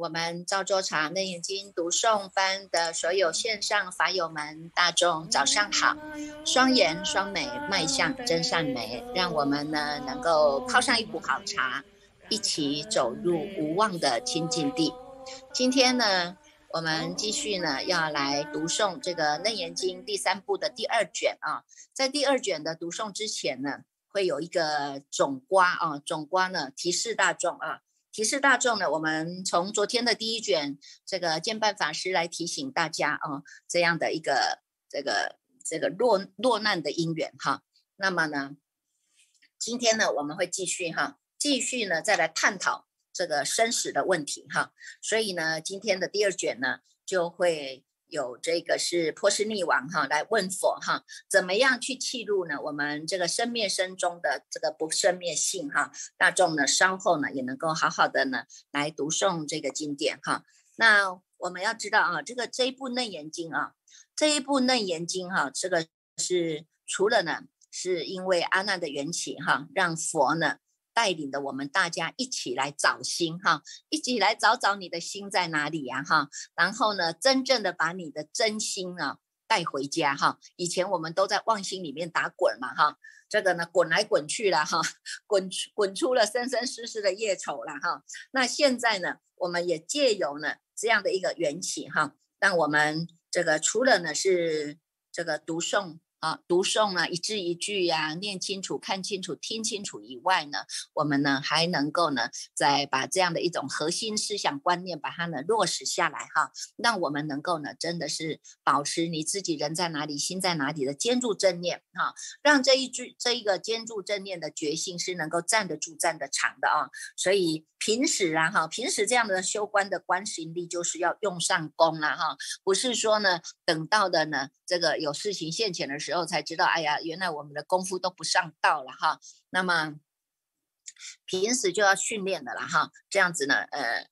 我们赵州茶内眼睛读诵班的所有线上法友们，大众早上好！双颜双美，迈向真善美，让我们呢能够泡上一壶好茶，一起走入无望的清净地。今天呢，我们继续呢要来读诵这个《内眼经》第三部的第二卷啊。在第二卷的读诵之前呢，会有一个总瓜啊，总瓜呢提示大众啊。提示大众呢，我们从昨天的第一卷这个建办法师来提醒大家啊，这样的一个这个这个落落难的因缘哈。那么呢，今天呢，我们会继续哈，继续呢再来探讨这个生死的问题哈。所以呢，今天的第二卷呢就会。有这个是波斯匿王哈来问佛哈，怎么样去记录呢？我们这个生灭生中的这个不生灭性哈，大众呢稍后呢也能够好好的呢来读诵这个经典哈。那我们要知道啊，这个这一部楞严经啊，这一部楞严经哈，这个是除了呢是因为阿难的缘起哈，让佛呢。带领的我们大家一起来找心哈，一起来找找你的心在哪里呀哈，然后呢，真正的把你的真心啊带回家哈。以前我们都在妄心里面打滚嘛哈，这个呢滚来滚去了哈，滚滚出了生生世世的业丑了哈。那现在呢，我们也借由呢这样的一个缘起哈，让我们这个除了呢是这个读诵。啊，读诵啊，一字一句呀，念清楚、看清楚、听清楚以外呢，我们呢还能够呢，再把这样的一种核心思想观念，把它呢落实下来哈，让我们能够呢，真的是保持你自己人在哪里，心在哪里的坚住正念哈，让这一句这一个坚住正念的决心是能够站得住、站得长的啊。所以平时啊哈，平时这样的修观的观行力就是要用上功了哈，不是说呢，等到的呢，这个有事情现前的时候。之后才知道，哎呀，原来我们的功夫都不上道了哈。那么平时就要训练的了哈，这样子呢，呃，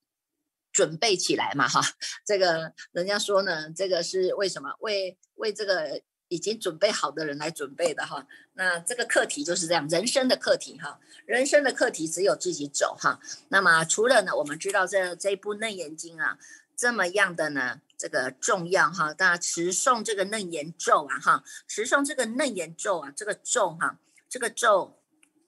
准备起来嘛哈。这个人家说呢，这个是为什么？为为这个已经准备好的人来准备的哈。那这个课题就是这样，人生的课题哈，人生的课题只有自己走哈。那么除了呢，我们知道这这一部《楞严经》啊，这么样的呢？这个重要哈，大家持诵这个楞严咒啊哈，持诵这个楞严咒啊，这个咒哈，这个咒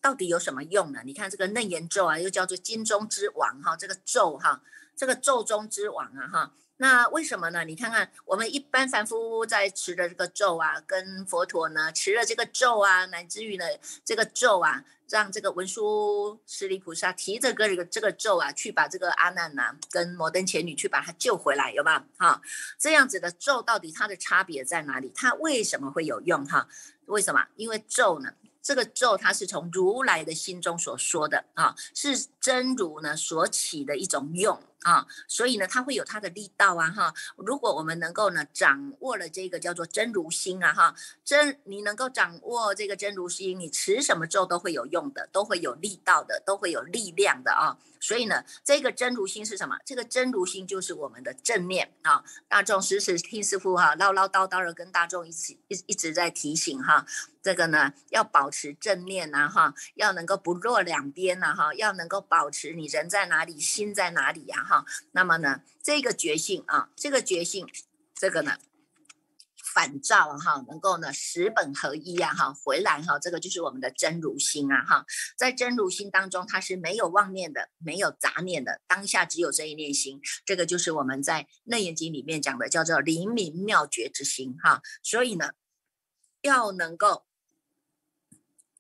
到底有什么用呢？你看这个楞严咒啊，又叫做金钟之王哈，这个咒哈，这个咒中之王啊哈。那为什么呢？你看看我们一般凡夫在持的这个咒啊，跟佛陀呢持了这个咒啊，乃至于呢这个咒啊，让这个文殊师利菩萨提着个这个这个咒啊，去把这个阿难呐跟摩登伽女去把他救回来，有吧？哈，这样子的咒到底它的差别在哪里？它为什么会有用？哈，为什么？因为咒呢，这个咒它是从如来的心中所说的啊，是真如呢所起的一种用。啊，所以呢，它会有它的力道啊，哈。如果我们能够呢，掌握了这个叫做真如心啊，哈，真你能够掌握这个真如心，你持什么咒都会有用的，都会有力道的，都会有力量的啊。所以呢，这个真如心是什么？这个真如心就是我们的正念啊。大众时时听师傅哈唠唠叨叨的跟大众一起一一直在提醒哈，这个呢要保持正念呐哈，要能够不落两边呐哈，要能够保持你人在哪里，心在哪里呀哈。那么呢，这个觉性啊，这个觉性，这个呢。反照哈，能够呢十本合一呀哈，回来哈，这个就是我们的真如心啊哈，在真如心当中，它是没有妄念的，没有杂念的，当下只有这一念心，这个就是我们在楞严经里面讲的叫做灵明妙觉之心哈。所以呢，要能够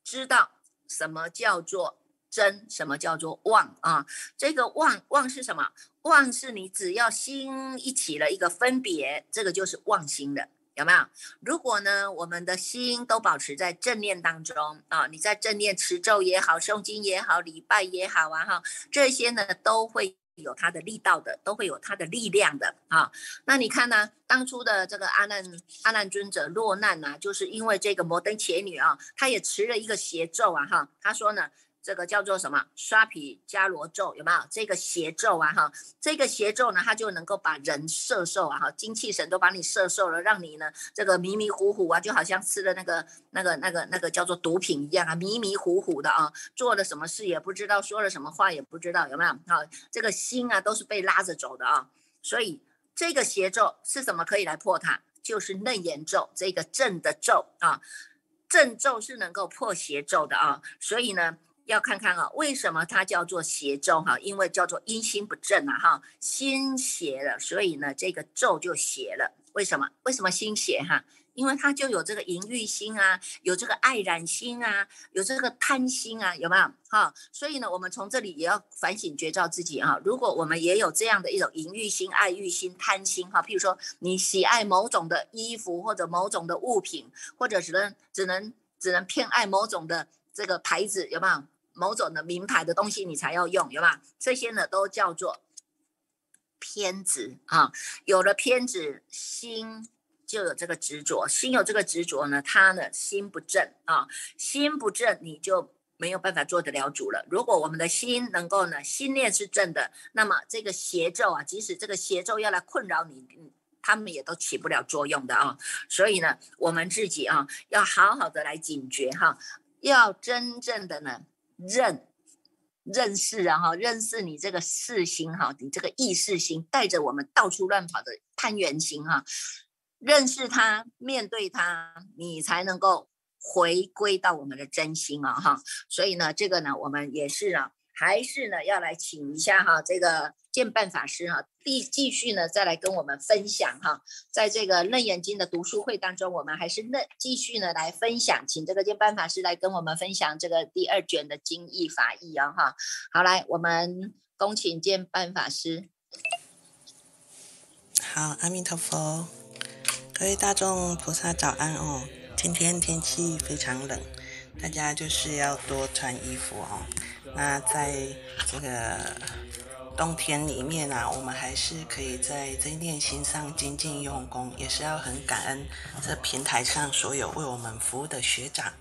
知道什么叫做真，什么叫做妄啊？这个妄妄是什么？妄是你只要心一起了一个分别，这个就是妄心的。有没有？如果呢，我们的心都保持在正念当中啊，你在正念持咒也好，诵经也好，礼拜也好啊，哈，这些呢都会有它的力道的，都会有它的力量的啊。那你看呢，当初的这个阿难阿难尊者落难呢，就是因为这个摩登伽女啊，她也持了一个邪咒啊，哈，她说呢，这个叫做什么刷皮伽罗咒有没有？这个邪咒啊哈，这个邪咒呢，它就能够把人摄受啊哈，精气神都把你摄受了，让你呢这个迷迷糊糊啊，就好像吃了那个那个那个那个叫做毒品一样啊，迷迷糊糊的啊，做了什么事也不知道，说了什么话也不知道，有没有？好，这个心啊都是被拉着走的啊，所以这个邪咒是怎么可以来破它？就是嫩言咒这个正的咒啊，正咒是能够破邪咒的啊，所以呢。要看看啊，为什么它叫做邪咒哈？因为叫做阴心不正啊哈，心邪了，所以呢这个咒就邪了。为什么？为什么心邪哈？因为它就有这个淫欲心啊，有这个爱染心啊，有这个贪心啊，有没有哈？所以呢，我们从这里也要反省觉照自己啊。如果我们也有这样的一种淫欲心、爱欲心、贪心哈，譬如说你喜爱某种的衣服或者某种的物品，或者只能只能只能偏爱某种的这个牌子，有没有？某种的名牌的东西你才要用，有吧？这些呢都叫做偏执啊。有了偏执，心就有这个执着，心有这个执着呢，他呢心不正啊，心不正你就没有办法做得了主了。如果我们的心能够呢，心念是正的，那么这个邪咒啊，即使这个邪咒要来困扰你，他们也都起不了作用的啊。所以呢，我们自己啊，要好好的来警觉哈，要真正的呢。认认识啊哈，认识你这个世心哈，你这个意识心带着我们到处乱跑的攀缘心哈，认识它，面对它，你才能够回归到我们的真心啊哈。所以呢，这个呢，我们也是啊，还是呢，要来请一下哈，这个。见办法师哈，继继续呢，再来跟我们分享哈，在这个楞严经的读书会当中，我们还是那继续呢来分享，请这个见办法师来跟我们分享这个第二卷的经义法义啊哈。好，来我们恭请见办法师。好，阿弥陀佛，各位大众菩萨早安哦。今天天气非常冷，大家就是要多穿衣服哦。那在这个。冬天里面啊，我们还是可以在这念心上精进用功，也是要很感恩这平台上所有为我们服务的学长，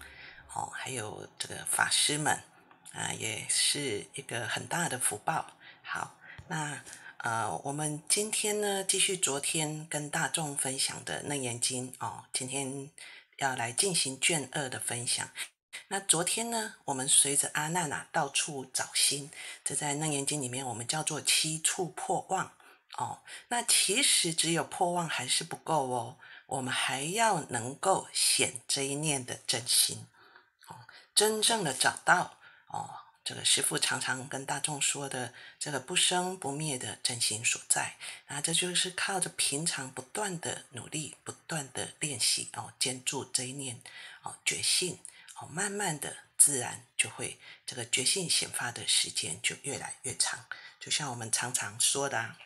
哦，还有这个法师们，啊，也是一个很大的福报。好，那呃，我们今天呢，继续昨天跟大众分享的楞严经哦，今天要来进行卷二的分享。那昨天呢，我们随着阿难啊到处找心，这在《楞严经》里面我们叫做七处破妄哦。那其实只有破妄还是不够哦，我们还要能够显这一念的真心哦，真正的找到哦，这个师父常常跟大众说的这个不生不灭的真心所在。那这就是靠着平常不断的努力、不断的练习哦，坚住这一念哦，觉性。慢慢的，自然就会这个觉性显发的时间就越来越长。就像我们常常说的，啊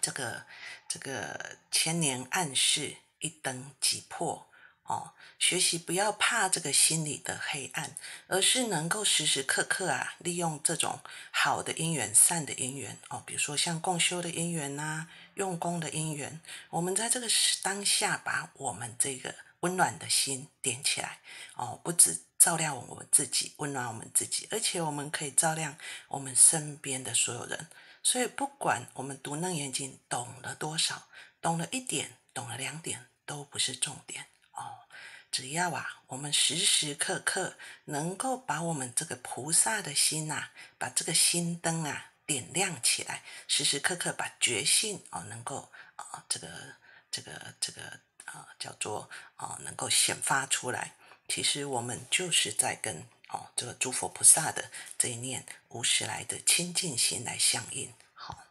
这个这个千年暗示一灯即破哦。学习不要怕这个心里的黑暗，而是能够时时刻刻啊，利用这种好的因缘、善的因缘哦。比如说像共修的因缘呐，用功的因缘，我们在这个当下，把我们这个。温暖的心点起来哦，不止照亮我们自己，温暖我们自己，而且我们可以照亮我们身边的所有人。所以，不管我们读《楞严经》懂了多少，懂了一点，懂了两点，都不是重点哦。只要啊，我们时时刻刻能够把我们这个菩萨的心呐，把这个心灯啊点亮起来，时时刻刻把觉性哦，能够啊，这个这个这个。啊，叫做啊，能够显发出来。其实我们就是在跟哦这个诸佛菩萨的这一念无始来的清净心来相应。好，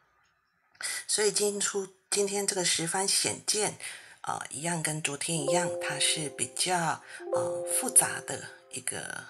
所以今出今天这个十番显见啊，一样跟昨天一样，它是比较呃复杂的一个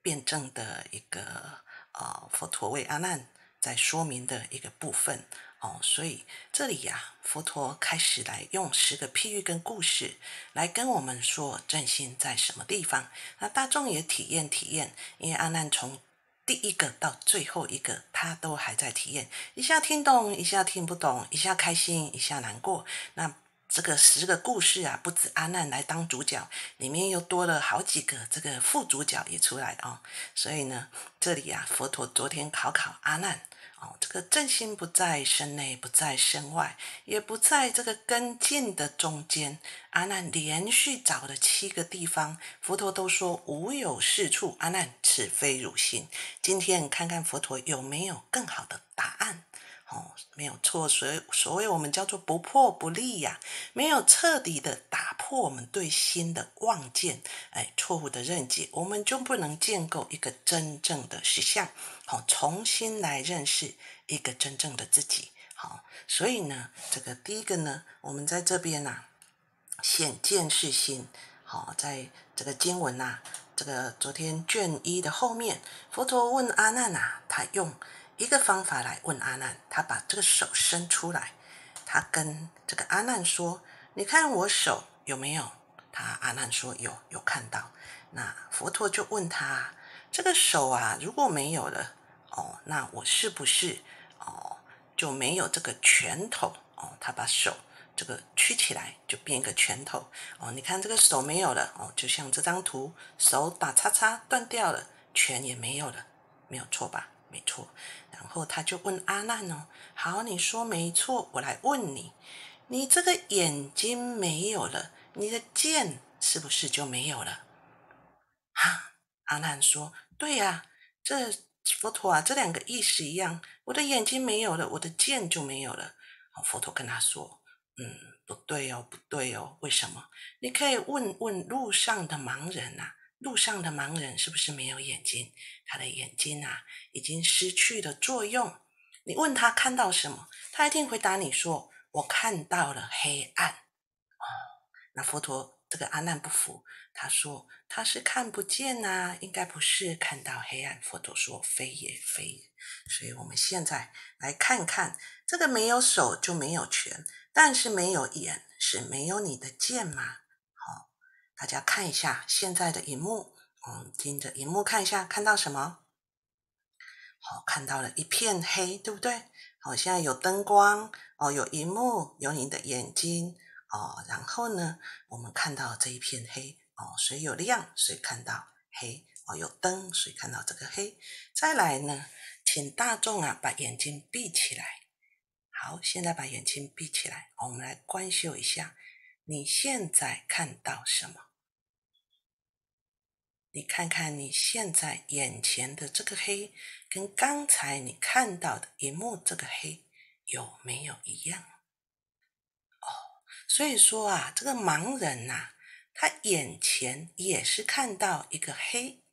辩证的一个啊佛陀为阿难在说明的一个部分。哦，所以这里呀，佛陀开始来用十个譬喻跟故事来跟我们说正心在什么地方。那大众也体验体验，因为阿难从第一个到最后一个，他都还在体验，一下听懂，一下听不懂，一下开心，一下难过。那这个十个故事啊，不止阿难来当主角，里面又多了好几个这个副主角也出来哦。所以呢，这里啊，佛陀昨天考考阿难哦，这个正心不在身内，不在身外，也不在这个根茎的中间。阿难连续找了七个地方，佛陀都说无有是处。阿难，此非汝心。今天看看佛陀有没有更好的答案。哦，没有错，所以所谓我们叫做不破不立呀，没有彻底的打破我们对心的妄见，哎，错误的认解，我们就不能建构一个真正的实相，好，重新来认识一个真正的自己。好，所以呢，这个第一个呢，我们在这边呐，显见是心。好，在这个经文呐，这个昨天卷一的后面，佛陀问阿难呐，他用。一个方法来问阿难，他把这个手伸出来，他跟这个阿难说：“你看我手有没有？”他阿难说：“有，有看到。”那佛陀就问他：“这个手啊，如果没有了，哦，那我是不是哦就没有这个拳头？哦，他把手这个曲起来，就变一个拳头。哦，你看这个手没有了，哦，就像这张图，手打叉叉断掉了，拳也没有了，没有错吧？没错。然后他就问阿难哦，好，你说没错，我来问你，你这个眼睛没有了，你的剑是不是就没有了？哈，阿难说，对呀，这佛陀啊，这两个意思一样，我的眼睛没有了，我的剑就没有了。佛陀跟他说，嗯，不对哦，不对哦，为什么？你可以问问路上的盲人呐。路上的盲人是不是没有眼睛？他的眼睛啊，已经失去了作用。你问他看到什么，他一定回答你说：“我看到了黑暗。”哦，那佛陀这个阿难不服，他说他是看不见呐，应该不是看到黑暗。佛陀说：“非也，非也。”所以我们现在来看看，这个没有手就没有拳，但是没有眼是没有你的剑吗？大家看一下现在的荧幕，嗯，盯着荧幕看一下，看到什么？好，看到了一片黑，对不对？好，现在有灯光，哦，有荧幕，有你的眼睛，哦，然后呢，我们看到这一片黑，哦，所以有亮，所以看到黑，哦，有灯，所以看到这个黑。再来呢，请大众啊，把眼睛闭起来。好，现在把眼睛闭起来，我们来观修一下，你现在看到什么？你看看你现在眼前的这个黑，跟刚才你看到的荧幕这个黑有没有一样？哦，所以说啊，这个盲人呐，他眼前也是看到一个黑。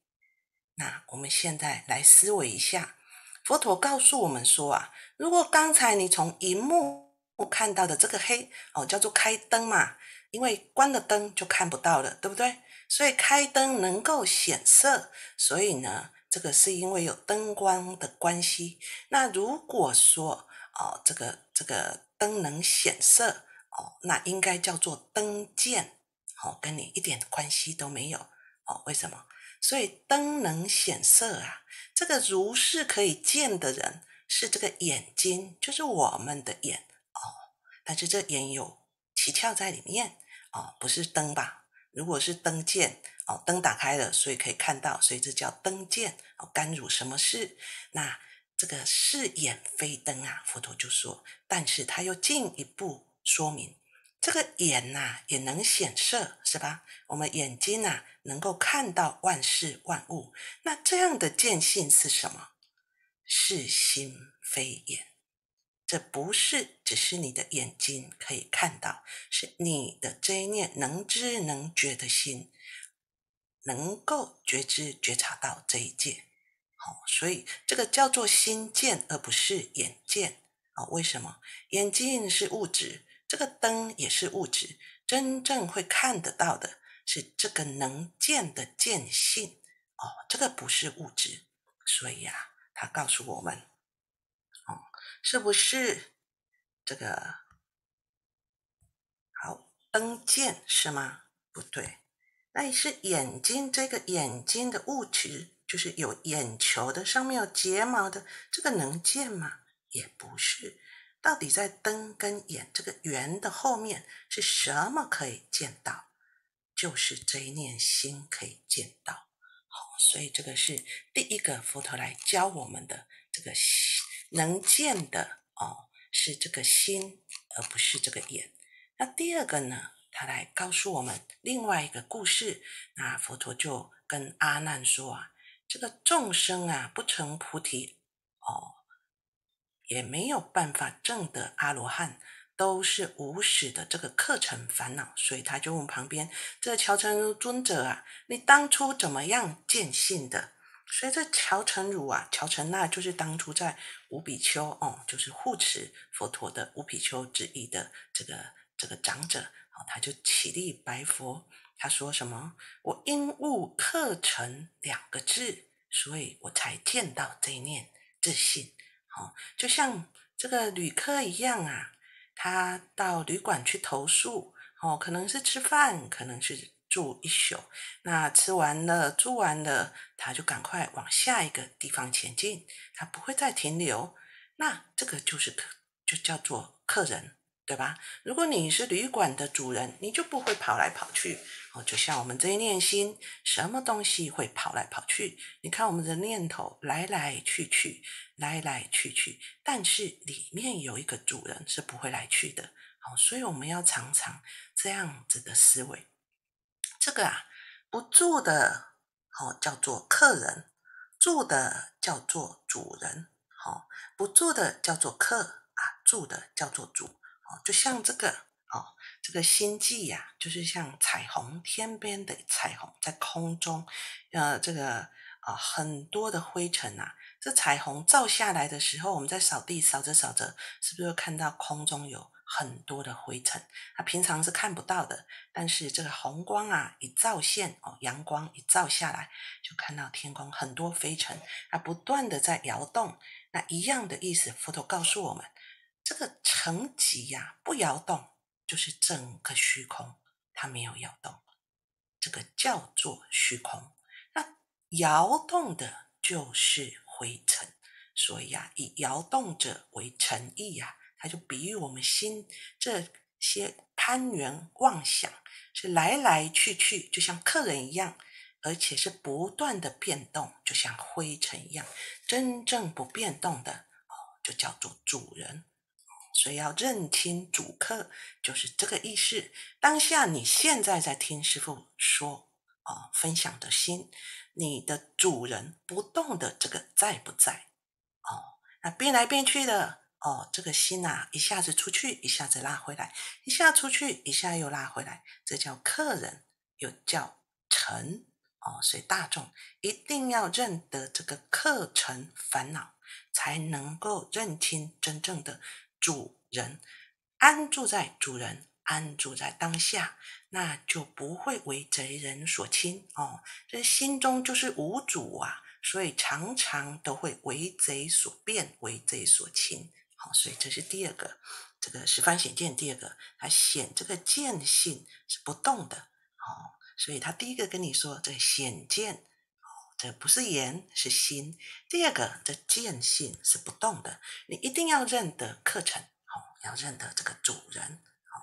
那我们现在来思维一下，佛陀告诉我们说啊，如果刚才你从荧幕看到的这个黑，哦，叫做开灯嘛，因为关了灯就看不到了，对不对？所以开灯能够显色，所以呢，这个是因为有灯光的关系。那如果说哦，这个这个灯能显色哦，那应该叫做灯见哦，跟你一点关系都没有哦。为什么？所以灯能显色啊，这个如是可以见的人是这个眼睛，就是我们的眼哦。但是这眼有奇窍在里面哦，不是灯吧？如果是灯见哦，灯打开了，所以可以看到，所以这叫灯见哦。干汝什么事？那这个是眼非灯啊。佛陀就说，但是他又进一步说明，这个眼呐也能显色，是吧？我们眼睛呐能够看到万事万物，那这样的见性是什么？是心非眼。这不是只是你的眼睛可以看到，是你的这一念能知能觉的心，能够觉知觉察到这一界。好，所以这个叫做心见，而不是眼见。哦，为什么？眼睛是物质，这个灯也是物质，真正会看得到的是这个能见的见性。哦，这个不是物质。所以呀，他告诉我们。是不是这个好灯见是吗？不对，那是眼睛这个眼睛的物质，就是有眼球的，上面有睫毛的，这个能见吗？也不是。到底在灯跟眼这个圆的后面是什么可以见到？就是这一念心可以见到。好，所以这个是第一个佛陀来教我们的这个能见的哦，是这个心，而不是这个眼。那第二个呢，他来告诉我们另外一个故事。那佛陀就跟阿难说啊，这个众生啊，不成菩提哦。也没有办法证得阿罗汉，都是无始的这个课程烦恼，所以他就问旁边这乔成如尊者啊，你当初怎么样见性的？所以这乔成如啊，乔成那就是当初在五比丘哦，就是护持佛陀的五比丘之一的这个这个长者哦，他就起立白佛，他说什么？我因悟课程两个字，所以我才见到这一念自信。哦，就像这个旅客一样啊，他到旅馆去投诉，哦，可能是吃饭，可能是住一宿。那吃完了，住完了，他就赶快往下一个地方前进，他不会再停留。那这个就是客，就叫做客人。对吧？如果你是旅馆的主人，你就不会跑来跑去哦。就像我们这一念心，什么东西会跑来跑去？你看我们的念头来来去去，来来去去，但是里面有一个主人是不会来去的。好，所以我们要常常这样子的思维。这个啊，不住的，好叫做客人；住的叫做主人。好，不住的叫做客啊，住的叫做主。哦就像这个哦，这个星际呀，就是像彩虹天边的彩虹，在空中，呃，这个啊很多的灰尘啊，这彩虹照下来的时候，我们在扫地扫着扫着，是不是看到空中有很多的灰尘？它平常是看不到的，但是这个红光啊一照现哦，阳光一照下来，就看到天空很多飞尘，它不断的在摇动。那一样的意思，佛陀告诉我们。这个层级呀，不摇动，就是整个虚空，它没有摇动，这个叫做虚空。那摇动的就是灰尘，所以啊，以摇动者为诚意呀，它就比喻我们心这些攀缘妄想是来来去去，就像客人一样，而且是不断的变动，就像灰尘一样。真正不变动的哦，就叫做主人。所以要认清主客，就是这个意思。当下你现在在听师傅说啊，分享的心，你的主人不动的这个在不在？哦，那变来变去的哦，这个心呐，一下子出去，一下子拉回来，一下出去，一下又拉回来，这叫客人，又叫尘哦。所以大众一定要认得这个客尘烦恼，才能够认清真正的。主人安住在主人安住在当下，那就不会为贼人所侵哦。这心中就是无主啊，所以常常都会为贼所变，为贼所侵。好，所以这是第二个，这个十方显见。第二个，它显这个见性是不动的哦。所以他第一个跟你说，这显见哦，这不是言是心。第二个，这见性是不动的，你一定要认得课程。好要认得这个主人哦。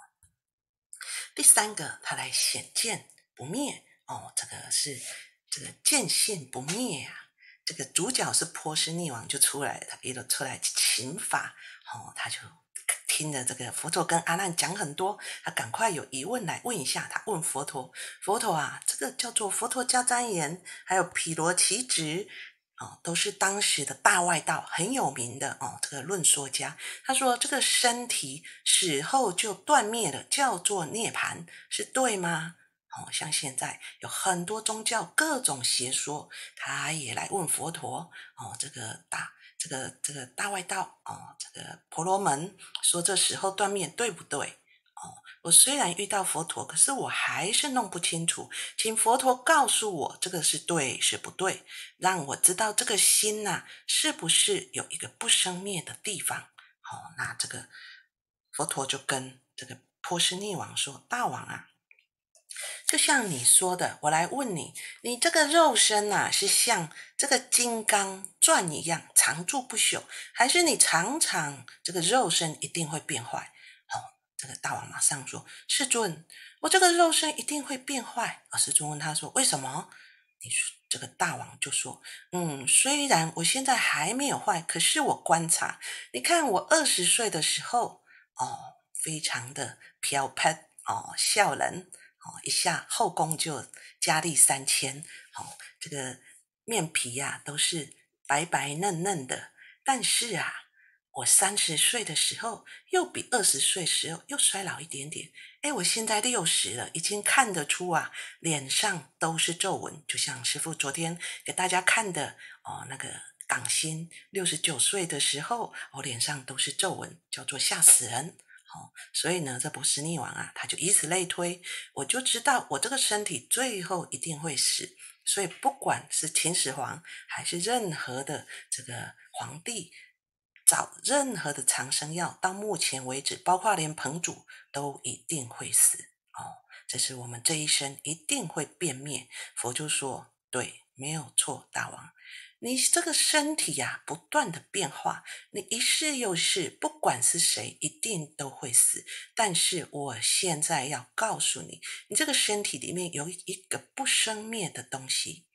第三个，他来显见不灭哦，这个是这个见性不灭啊。这个主角是波斯匿王就出来，他一路出来请法哦，他就听着这个佛陀跟阿难讲很多，他赶快有疑问来问一下，他问佛陀：佛陀啊，这个叫做佛陀迦旃延，还有毗罗其直。哦，都是当时的大外道很有名的哦，这个论说家。他说这个身体死后就断灭了，叫做涅盘，是对吗？哦，像现在有很多宗教各种邪说，他也来问佛陀哦，这个大这个这个大外道哦，这个婆罗门说这时候断灭对不对？哦我虽然遇到佛陀，可是我还是弄不清楚，请佛陀告诉我这个是对是不对，让我知道这个心呐是不是有一个不生灭的地方。好，那这个佛陀就跟这个波斯匿王说：“大王啊，就像你说的，我来问你，你这个肉身呐，是像这个金刚钻一样常驻不朽，还是你常常这个肉身一定会变坏？哦，这个大王马上说：“世尊，我这个肉身一定会变坏。”而世尊问他说：“为什么？”你说这个大王就说：“嗯，虽然我现在还没有坏，可是我观察，你看我二十岁的时候，哦，非常的飘飘哦，笑人。”哦，一下后宫就佳丽三千，哦，这个面皮呀都是白白嫩嫩的。但是啊，我三十岁的时候又比二十岁时候又衰老一点点。哎，我现在六十了，已经看得出啊，脸上都是皱纹。就像师傅昨天给大家看的哦，那个港星六十九岁的时候，我脸上都是皱纹，叫做吓死人。所以呢，这波斯匿王啊，他就以此类推，我就知道我这个身体最后一定会死。所以不管是秦始皇还是任何的这个皇帝，找任何的长生药，到目前为止，包括连彭祖都一定会死。哦，这是我们这一生一定会变灭。佛就说：对，没有错，大王。你这个身体呀，不断的变化，你一世又世，不管是谁，一定都会死。但是我现在要告诉你，你这个身体里面有一个不生灭的东西，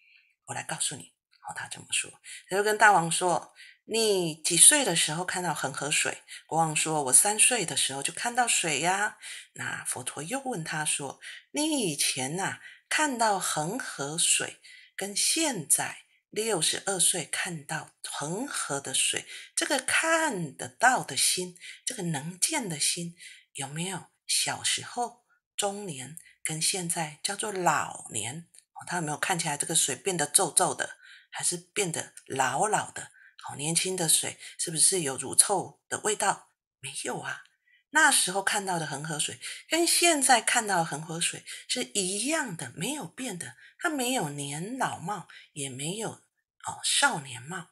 我来告诉你。哦，他这么说，他就跟大王说：“你几岁的时候看到恒河水？”国王说：“我三岁的时候就看到水呀。”那佛陀又问他说：“你以前呐看到恒河水，跟现在？”六十二岁看到恒河的水，这个看得到的心，这个能见的心，有没有小时候、中年跟现在叫做老年？哦，他有没有看起来这个水变得皱皱的，还是变得老老的？好，年轻的水是不是有乳臭的味道？没有啊。那时候看到的恒河水，跟现在看到的恒河水是一样的，没有变的。它没有年老貌，也没有哦少年貌。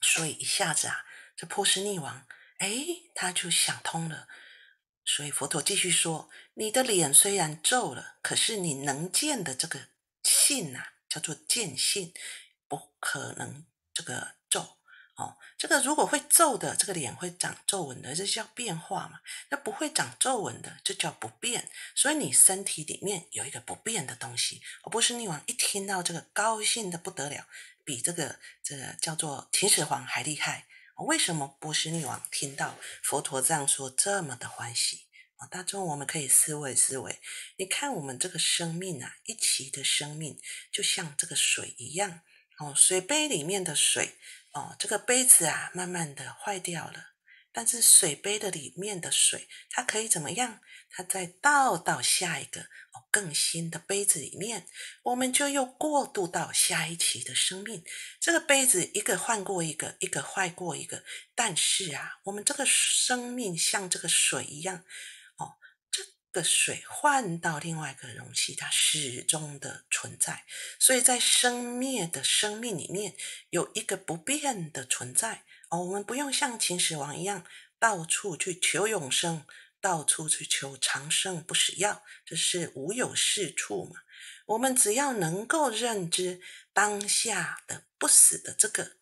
所以一下子啊，这波斯匿王，哎，他就想通了。所以佛陀继续说：你的脸虽然皱了，可是你能见的这个性呐，叫做见性，不可能这个。哦，这个如果会皱的，这个脸会长皱纹的，这叫变化嘛？那不会长皱纹的，这叫不变。所以你身体里面有一个不变的东西。而波斯匿王一听到这个，高兴的不得了，比这个这个叫做秦始皇还厉害。为什么波斯匿王听到佛陀这样说，这么的欢喜？啊，大众我们可以思维思维，你看我们这个生命啊，一期的生命就像这个水一样，哦，水杯里面的水。哦，这个杯子啊，慢慢的坏掉了，但是水杯的里面的水，它可以怎么样？它再倒到下一个哦更新的杯子里面，我们就又过渡到下一期的生命。这个杯子一个换过一个，一个坏过一个，但是啊，我们这个生命像这个水一样。个水换到另外一个容器，它始终的存在。所以在生灭的生命里面，有一个不变的存在哦。我们不用像秦始皇一样到处去求永生，到处去求长生不死药，这是无有是处嘛。我们只要能够认知当下的不死的这个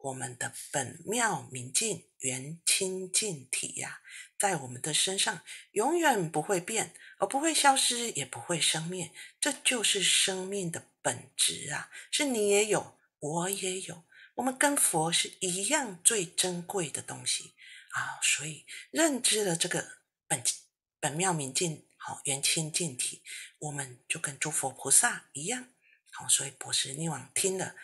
我们的本妙明净圆清净体呀。在我们的身上永远不会变，而不会消失，也不会生灭，这就是生命的本质啊！是你也有，我也有，我们跟佛是一样最珍贵的东西啊！所以认知了这个本本妙明净好圆清净体，我们就跟诸佛菩萨一样好。所以博士尼王听了，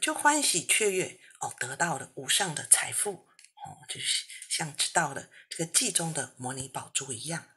就欢喜雀跃哦，得到了无上的财富。哦，就是像知道了这个记中的摩尼宝珠一样，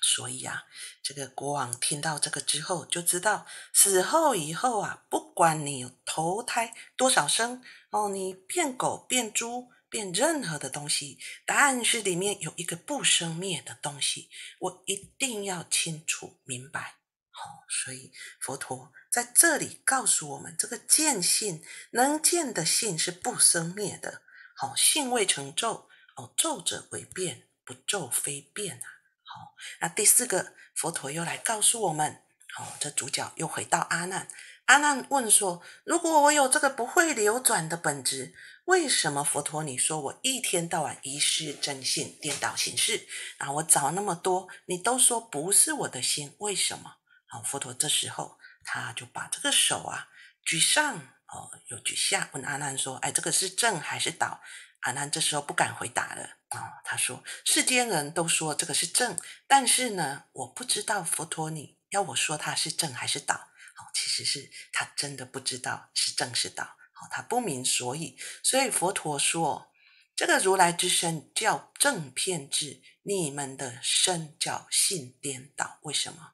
所以啊，这个国王听到这个之后，就知道死后以后啊，不管你有投胎多少生哦，你变狗、变猪、变任何的东西，答案是里面有一个不生灭的东西，我一定要清楚明白。好，所以佛陀在这里告诉我们，这个见性能见的性是不生灭的。好，性未成咒，哦，咒者为变，不咒非变啊。好，那第四个，佛陀又来告诉我们，哦，这主角又回到阿难。阿难问说：“如果我有这个不会流转的本质，为什么佛陀你说我一天到晚遗失真性，颠倒形式？啊，我找那么多，你都说不是我的心，为什么？”好，佛陀这时候他就把这个手啊举上，哦，有举下，问阿难说：“哎，这个是正还是倒？”阿难这时候不敢回答了。啊，他说：“世间人都说这个是正，但是呢，我不知道佛陀你要我说它是正还是倒。”其实是他真的不知道是正是倒，好，他不明所以，所以佛陀说，这个如来之身叫正片智，你们的身叫性颠倒。为什么？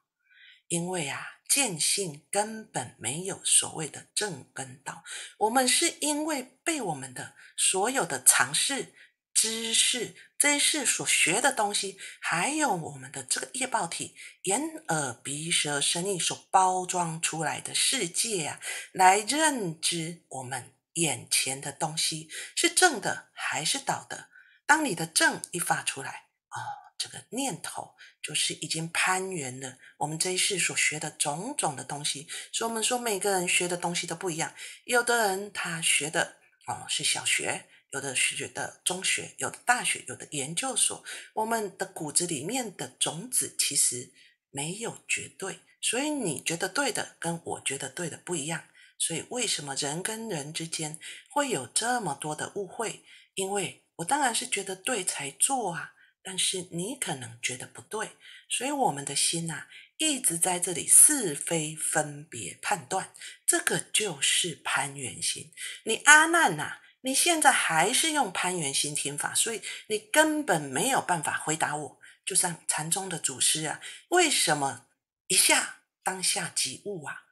因为啊，见性根本没有所谓的正跟道，我们是因为被我们的所有的尝试。知识，这一世所学的东西，还有我们的这个业报体，眼耳鼻舌身意所包装出来的世界啊，来认知我们眼前的东西是正的还是倒的。当你的正一发出来，哦，这个念头就是已经攀援了我们这一世所学的种种的东西。所以我们说，每个人学的东西都不一样。有的人他学的哦是小学。有的学的中学，有的大学，有的研究所。我们的骨子里面的种子其实没有绝对，所以你觉得对的跟我觉得对的不一样。所以为什么人跟人之间会有这么多的误会？因为我当然是觉得对才做啊，但是你可能觉得不对，所以我们的心呐一直在这里是非分别判断，这个就是攀缘心。你阿难呐。你现在还是用攀缘心听法，所以你根本没有办法回答我。就像禅宗的祖师啊，为什么一下当下即悟啊？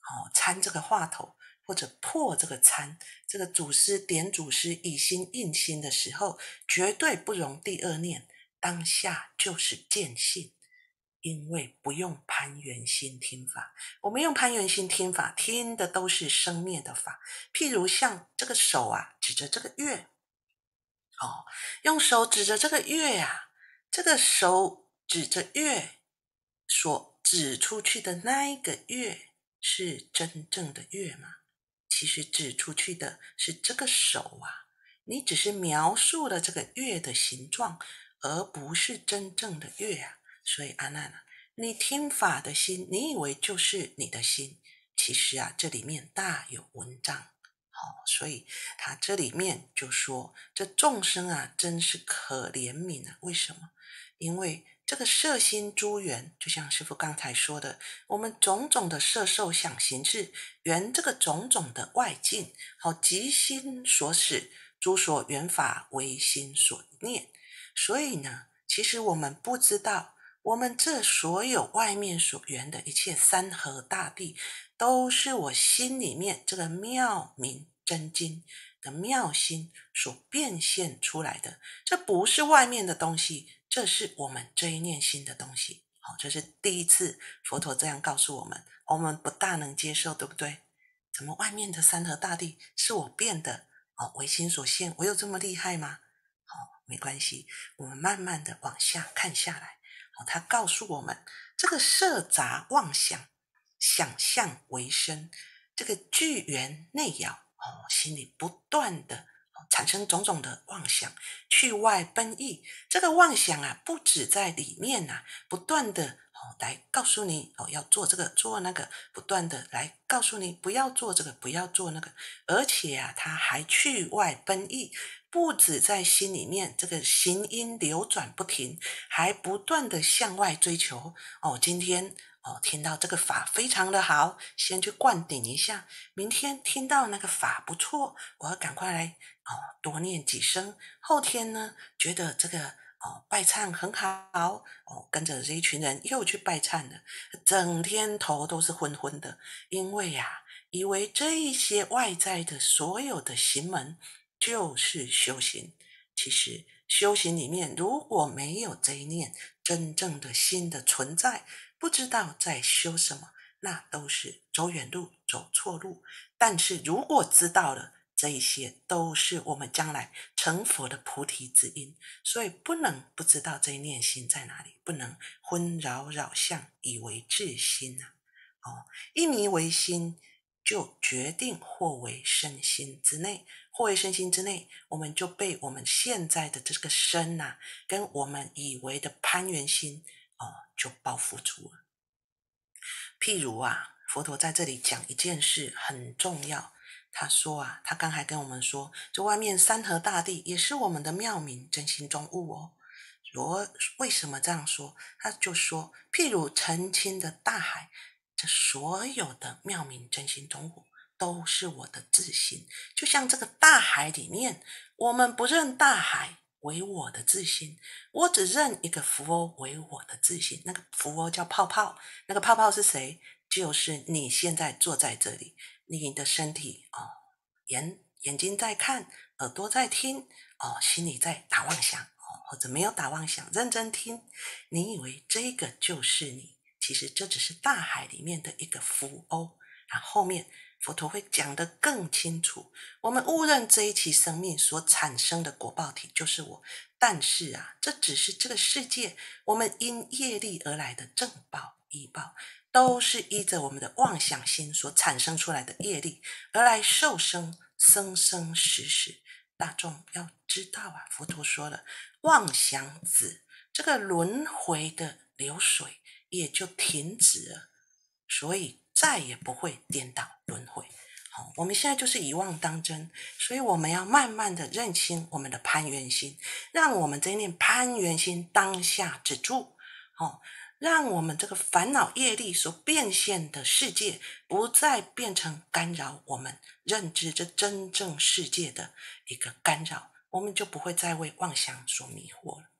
哦，参这个话头或者破这个参，这个祖师点祖师以心印心的时候，绝对不容第二念，当下就是见性。因为不用攀缘心听法，我们用攀缘心听法，听的都是生灭的法。譬如像这个手啊，指着这个月，哦，用手指着这个月呀，这个手指着月，所指出去的那一个月是真正的月吗？其实指出去的是这个手啊，你只是描述了这个月的形状，而不是真正的月啊。所以阿难啊，你听法的心，你以为就是你的心，其实啊，这里面大有文章。好，所以他这里面就说，这众生啊，真是可怜悯啊。为什么？因为这个色心诸缘，就像师父刚才说的，我们种种的色受想行识，缘这个种种的外境，好，即心所使，诸所缘法为心所念。所以呢，其实我们不知道。我们这所有外面所缘的一切山河大地，都是我心里面这个妙明真经的妙心所变现出来的。这不是外面的东西，这是我们这一念心的东西。好，这是第一次佛陀这样告诉我们，我们不大能接受，对不对？怎么外面的山河大地是我变的？哦，唯心所现，我有这么厉害吗？好，没关系，我们慢慢的往下看下来。好他告诉我们，这个色杂妄想、想象为生，这个聚缘内咬哦，心里不断的产生种种的妄想，去外奔逸。这个妄想啊，不止在里面呐，不断的哦来告诉你哦要做这个做那个，不断的来告诉你不要做这个不要做那个，而且啊，他还去外奔逸。不止在心里面，这个行音流转不停，还不断的向外追求。哦，今天哦听到这个法非常的好，先去灌顶一下。明天听到那个法不错，我要赶快来哦多念几声。后天呢，觉得这个哦拜忏很好，哦跟着这一群人又去拜忏了，整天头都是昏昏的，因为呀，以为这一些外在的所有的行门。就是修行。其实修行里面如果没有这一念真正的心的存在，不知道在修什么，那都是走远路、走错路。但是如果知道了，这一些都是我们将来成佛的菩提之因，所以不能不知道这一念心在哪里，不能昏扰扰相，以为自心啊。哦，一迷为心，就决定或为身心之内，或为身心之内，我们就被我们现在的这个身呐，跟我们以为的攀缘心哦，就包覆住了。譬如啊，佛陀在这里讲一件事很重要。他说啊，他刚才跟我们说，这外面山河大地也是我们的妙明真心中物哦。罗为什么这样说？他就说，譬如澄清的大海，这所有的妙明真心中物都是我的自心。就像这个大海里面，我们不认大海为我的自心，我只认一个浮欧为我的自心。那个浮欧叫泡泡，那个泡泡是谁？就是你现在坐在这里。你的身体哦，眼眼睛在看，耳朵在听哦，心里在打妄想哦，或者没有打妄想，认真听。你以为这个就是你，其实这只是大海里面的一个浮欧。然后面佛陀会讲得更清楚。我们误认这一期生命所产生的果报体就是我，但是啊，这只是这个世界我们因业力而来的正报依报。都是依着我们的妄想心所产生出来的业力而来受生，生生死死。大众要知道啊，佛陀说了，妄想止，这个轮回的流水也就停止了，所以再也不会颠倒轮回。好，我们现在就是以妄当真，所以我们要慢慢的认清我们的攀缘心，让我们这念攀缘心当下止住。好。让我们这个烦恼业力所变现的世界，不再变成干扰我们认知这真正世界的一个干扰，我们就不会再为妄想所迷惑了。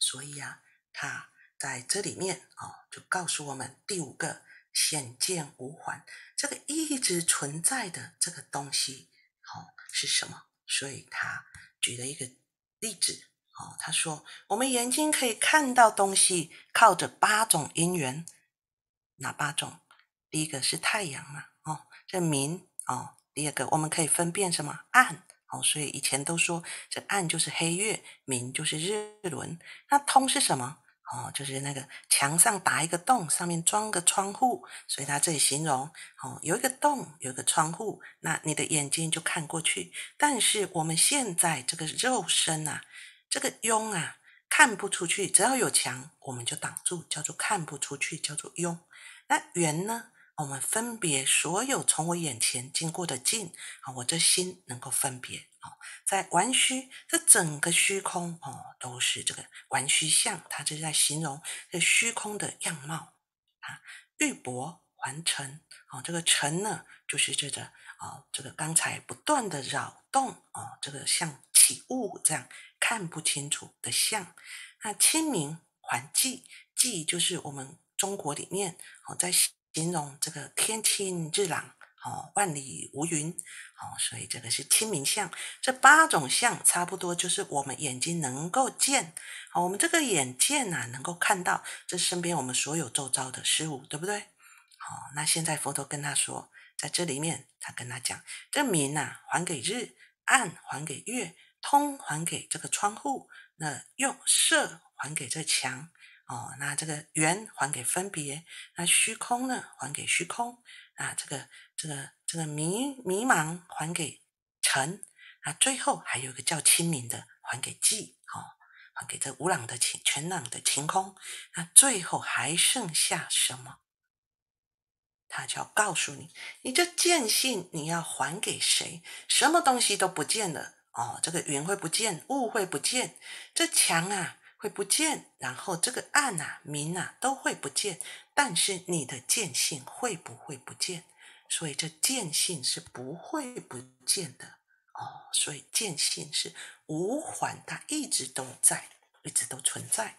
所以啊，他在这里面啊，就告诉我们第五个显见无还，这个一直存在的这个东西，哦，是什么？所以他举了一个例子。哦，他说，我们眼睛可以看到东西，靠着八种因缘，哪八种？第一个是太阳嘛，哦，这明哦。第二个，我们可以分辨什么暗，哦，所以以前都说这暗就是黑月，明就是日轮。那通是什么？哦，就是那个墙上打一个洞，上面装个窗户，所以他这里形容，哦，有一个洞，有一个窗户，那你的眼睛就看过去。但是我们现在这个肉身啊。这个庸啊，看不出去，只要有墙，我们就挡住，叫做看不出去，叫做庸。那圆呢？我们分别所有从我眼前经过的境啊，我这心能够分别啊，在玩虚，这整个虚空哦，都是这个玩虚相，它就在形容这虚空的样貌啊。玉帛还尘，哦，这个尘呢，就是这个啊，这个刚才不断的扰动啊，这个像起雾这样。看不清楚的相，那清明还寂，寂就是我们中国里面哦，在形容这个天清日朗哦，万里无云哦，所以这个是清明相。这八种相差不多就是我们眼睛能够见哦，我们这个眼见呐，能够看到这身边我们所有周遭的事物，对不对？好，那现在佛陀跟他说，在这里面他跟他讲，这明呐还给日，暗还给月。通还给这个窗户，那用色还给这墙哦，那这个圆还给分别，那虚空呢还给虚空，啊，这个这个这个迷迷茫还给尘，啊，最后还有一个叫清明的还给寂，哦，还给这无朗的晴全朗的晴空，那最后还剩下什么？他就要告诉你，你这见性你要还给谁？什么东西都不见了。哦，这个云会不见，雾会不见，这墙啊会不见，然后这个暗啊、明啊都会不见，但是你的见性会不会不见？所以这见性是不会不见的哦，所以见性是无缓，它一直都在，一直都存在。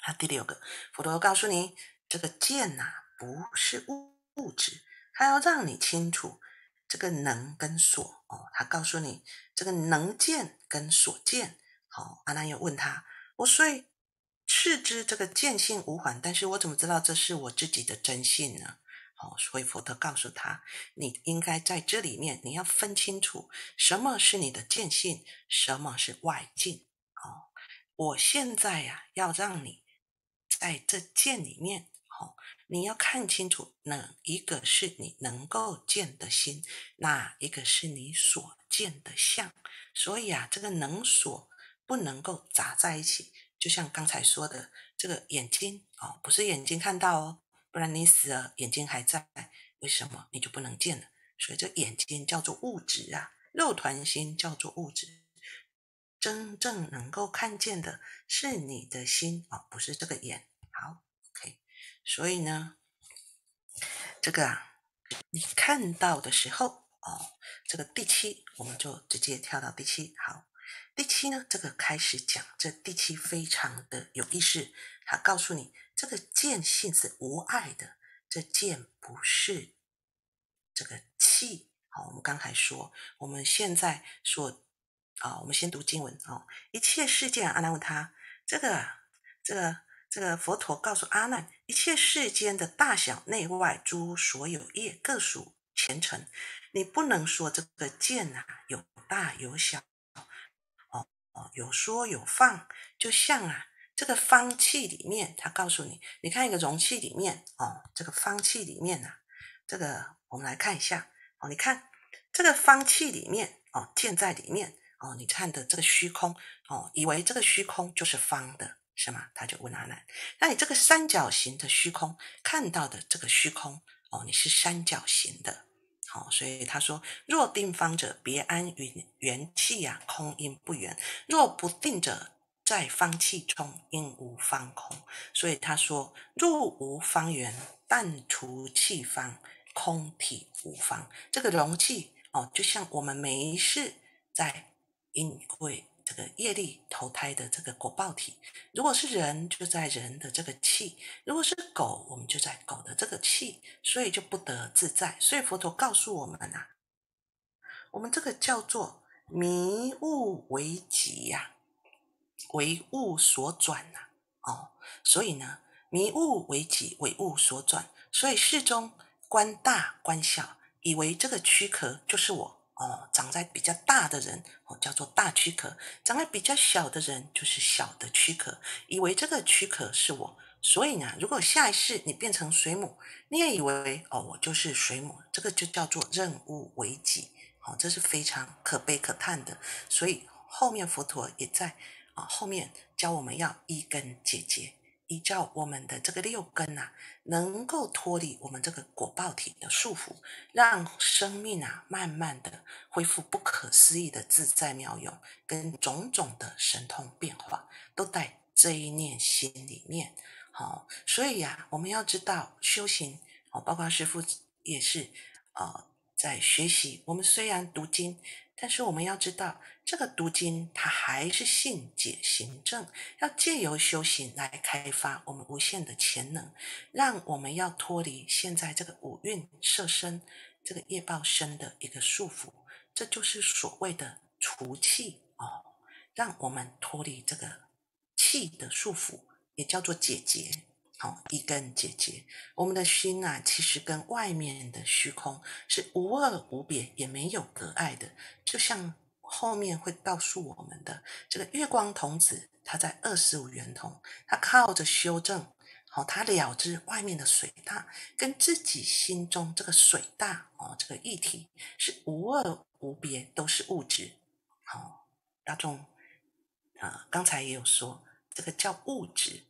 好，第六个，佛陀告诉你，这个见呐不是物物质，他要让你清楚。这个能跟所哦，他告诉你这个能见跟所见。好，阿难又问他：我虽是知这个见性无缓，但是我怎么知道这是我自己的真性呢？好，所以佛陀告诉他：你应该在这里面，你要分清楚什么是你的见性，什么是外境。哦，我现在呀，要让你在这见里面，你要看清楚哪一个是你能够见的心，哪一个是你所见的相。所以啊，这个能所不能够杂在一起。就像刚才说的，这个眼睛哦，不是眼睛看到哦，不然你死了眼睛还在，为什么你就不能见了？所以这眼睛叫做物质啊，肉团心叫做物质。真正能够看见的是你的心哦，不是这个眼。好。所以呢，这个啊，你看到的时候哦，这个第七，我们就直接跳到第七。好，第七呢，这个开始讲，这第七非常的有意思，它告诉你，这个见性是无碍的，这见不是这个气。好，我们刚才说，我们现在说。啊，我们先读经文哦。一切世界，阿难问他：这个、这个、这个佛陀告诉阿难，一切世间的大小、内外诸所有业，各属前尘。你不能说这个剑呐有大有小，哦哦，有说有放，就像啊这个方器里面，他告诉你，你看一个容器里面哦，这个方器里面呐，这个我们来看一下哦，你看这个方器里面哦，剑在里面。哦，你看的这个虚空，哦，以为这个虚空就是方的，是吗？他就问阿难：那你这个三角形的虚空看到的这个虚空，哦，你是三角形的，好，所以他说：若定方者，别安云元气呀，空因不圆；若不定者，在方气中应无方空。所以他说：入无方圆，但除气方，空体无方。这个容器，哦，就像我们每一世在。因为这个业力投胎的这个果报体，如果是人，就在人的这个气；如果是狗，我们就在狗的这个气，所以就不得自在。所以佛陀告诉我们呐，我们这个叫做迷雾为己呀，为物所转呐。哦，所以呢，迷雾为己，为物所转。所以世中观大观小，以为这个躯壳就是我。哦，长在比较大的人哦，叫做大躯壳；长在比较小的人就是小的躯壳。以为这个躯壳是我，所以呢，如果下一世你变成水母，你也以为哦，我就是水母，这个就叫做任务为己。好，这是非常可悲可叹的。所以后面佛陀也在啊后面教我们要一根结节。依照我们的这个六根呐，能够脱离我们这个果报体的束缚，让生命啊慢慢的恢复不可思议的自在妙用，跟种种的神通变化，都在这一念心里面。好，所以呀，我们要知道修行，哦，包括师父也是啊，在学习。我们虽然读经。但是我们要知道，这个读经它还是信解行正，要借由修行来开发我们无限的潜能，让我们要脱离现在这个五蕴色身、这个业报身的一个束缚，这就是所谓的除气哦，让我们脱离这个气的束缚，也叫做解结。好，一根结节。我们的心啊，其实跟外面的虚空是无二无别，也没有隔碍的。就像后面会告诉我们的这个月光童子，他在二十五圆通，他靠着修正，好，他了知外面的水大跟自己心中这个水大哦，这个一体是无二无别，都是物质。好，大众啊，刚才也有说，这个叫物质。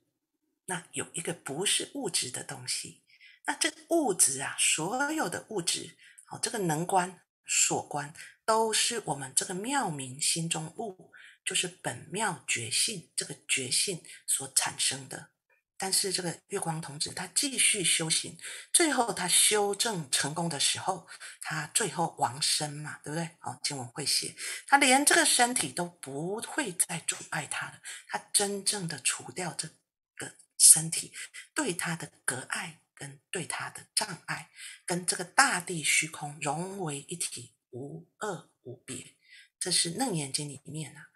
那有一个不是物质的东西，那这个物质啊，所有的物质，好，这个能观、所观，都是我们这个妙明心中物，就是本妙觉性这个觉性所产生的。但是这个月光童子他继续修行，最后他修正成功的时候，他最后亡身嘛，对不对？好，经文会写，他连这个身体都不会再阻碍他了，他真正的除掉这。身体对他的隔爱，跟对他的障碍，跟这个大地虚空融为一体，无二无别。这是《楞严经》里面啊，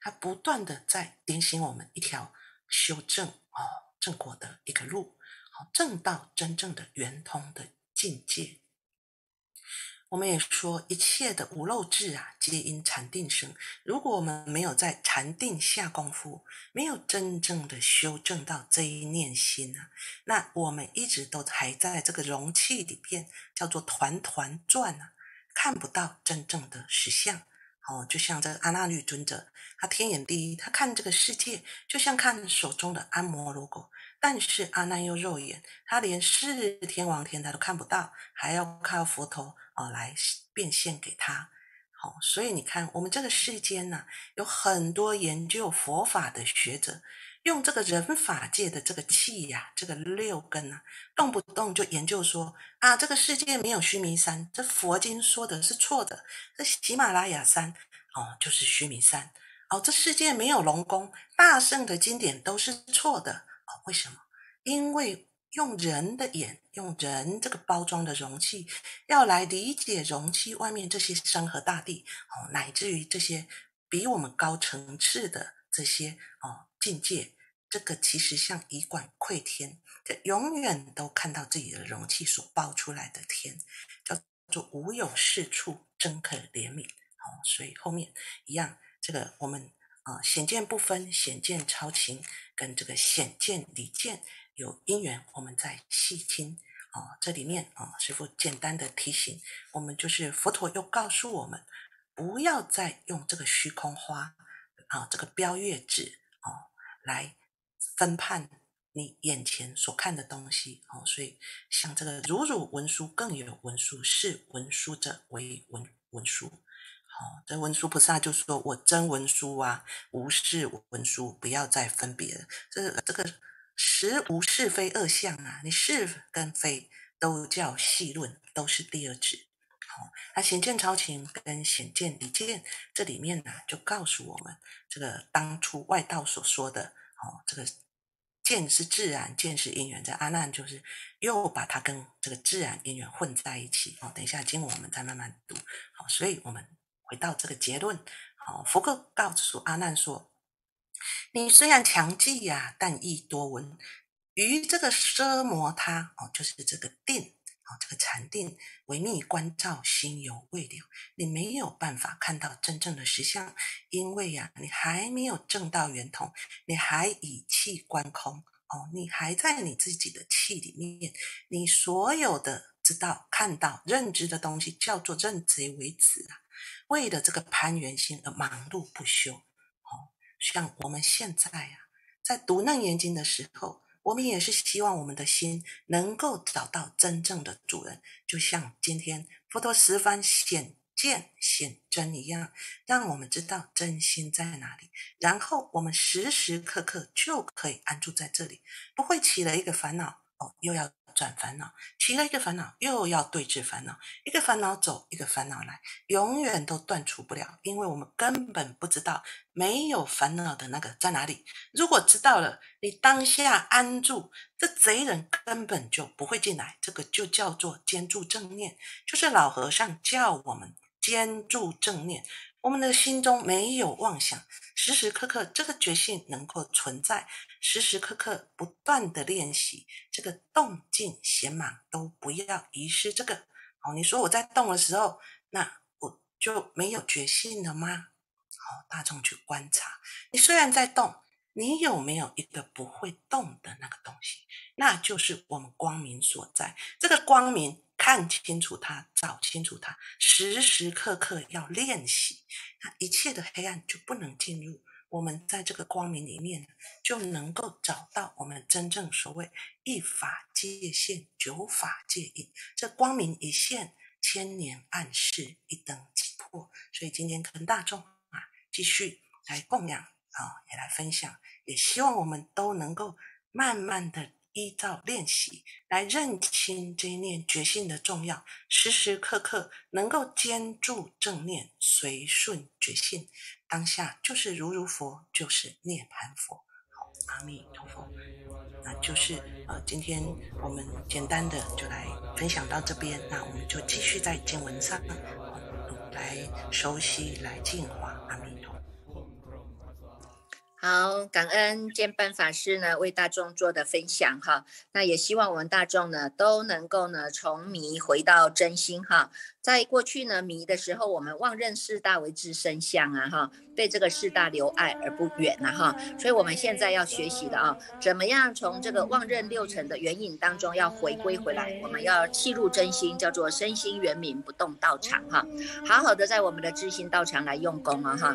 它不断的在点醒我们一条修正哦正果的一个路，好正到真正的圆通的境界。我们也说，一切的无漏智啊，皆因禅定生。如果我们没有在禅定下功夫，没有真正的修正到这一念心啊，那我们一直都还在这个容器里边，叫做团团转啊，看不到真正的实相。哦，就像这个阿那律尊者，他天眼第一，他看这个世界，就像看手中的阿摩罗果。但是阿难又肉眼，他连四天王天他都看不到，还要靠佛陀哦来变现给他。好，所以你看，我们这个世间呢，有很多研究佛法的学者，用这个人法界的这个气呀，这个六根啊，动不动就研究说啊，这个世界没有须弥山，这佛经说的是错的，这喜马拉雅山哦就是须弥山，哦，这世界没有龙宫，大圣的经典都是错的。为什么？因为用人的眼，用人这个包装的容器，要来理解容器外面这些山河大地哦，乃至于这些比我们高层次的这些哦境界，这个其实像以管窥天，这永远都看到自己的容器所包出来的天，叫做无有是处，真可怜悯哦。所以后面一样，这个我们。啊，显见不分，显见超情，跟这个显见离见有因缘，我们再细听。啊，这里面啊，师傅简单的提醒我们，就是佛陀又告诉我们，不要再用这个虚空花啊，这个标月纸啊，来分判你眼前所看的东西。哦，所以像这个如汝文殊，更有文殊，是文殊者为文文殊。哦，这文殊菩萨就说：“我真文殊啊，无是文殊，不要再分别了。这这个实无是非二相啊，你是跟非都叫细论，都是第二指。好，那显见超情跟显见离见，这里面呢就告诉我们，这个当初外道所说的，哦，这个见是自然，见是因缘。这阿难就是又把它跟这个自然因缘混在一起。哦，等一下经文我们再慢慢读。好，所以我们。回到这个结论，好，福克告诉阿难说：“你虽然强记呀，但亦多闻。于这个奢摩他哦，就是这个定哦，这个禅定为密观照，心犹未了。你没有办法看到真正的实相，因为呀，你还没有证到圆通，你还以气观空哦，你还在你自己的气里面，你所有的知道、看到、认知的东西，叫做认贼为子啊。”为了这个攀缘心而忙碌不休，哦，像我们现在呀，在读楞严经的时候，我们也是希望我们的心能够找到真正的主人，就像今天佛陀十番显见显真一样，让我们知道真心在哪里，然后我们时时刻刻就可以安住在这里，不会起了一个烦恼又要。转烦恼，起了一个烦恼，又要对治烦恼，一个烦恼走，一个烦恼来，永远都断除不了，因为我们根本不知道没有烦恼的那个在哪里。如果知道了，你当下安住，这贼人根本就不会进来。这个就叫做坚住正念，就是老和尚叫我们坚住正念。我们的心中没有妄想，时时刻刻这个觉性能够存在，时时刻刻不断的练习，这个动静闲忙都不要遗失。这个哦，你说我在动的时候，那我就没有觉性了吗？好，大众去观察，你虽然在动，你有没有一个不会动的那个东西？那就是我们光明所在。这个光明。看清楚它，找清楚它，时时刻刻要练习，那一切的黑暗就不能进入。我们在这个光明里面，就能够找到我们真正所谓一法界现，九法界隐。这光明一现，千年暗示一灯即破。所以今天跟大众啊，继续来供养啊，也来分享，也希望我们都能够慢慢的。依照练习来认清这一念觉性的重要，时时刻刻能够坚住正念，随顺觉性，当下就是如如佛，就是涅盘佛。阿弥陀佛。那就是呃，今天我们简单的就来分享到这边，那我们就继续在经文上来熟悉，来净化。阿弥陀。好，感恩建办法师呢为大众做的分享哈，那也希望我们大众呢都能够呢从迷回到真心哈，在过去呢迷的时候，我们妄认四大为之身相啊哈，对这个四大留爱而不远呐哈，所以我们现在要学习的啊，怎么样从这个妄认六尘的原影当中要回归回来，我们要契入真心，叫做身心圆明不动道场哈，好好的在我们的知心道场来用功啊哈。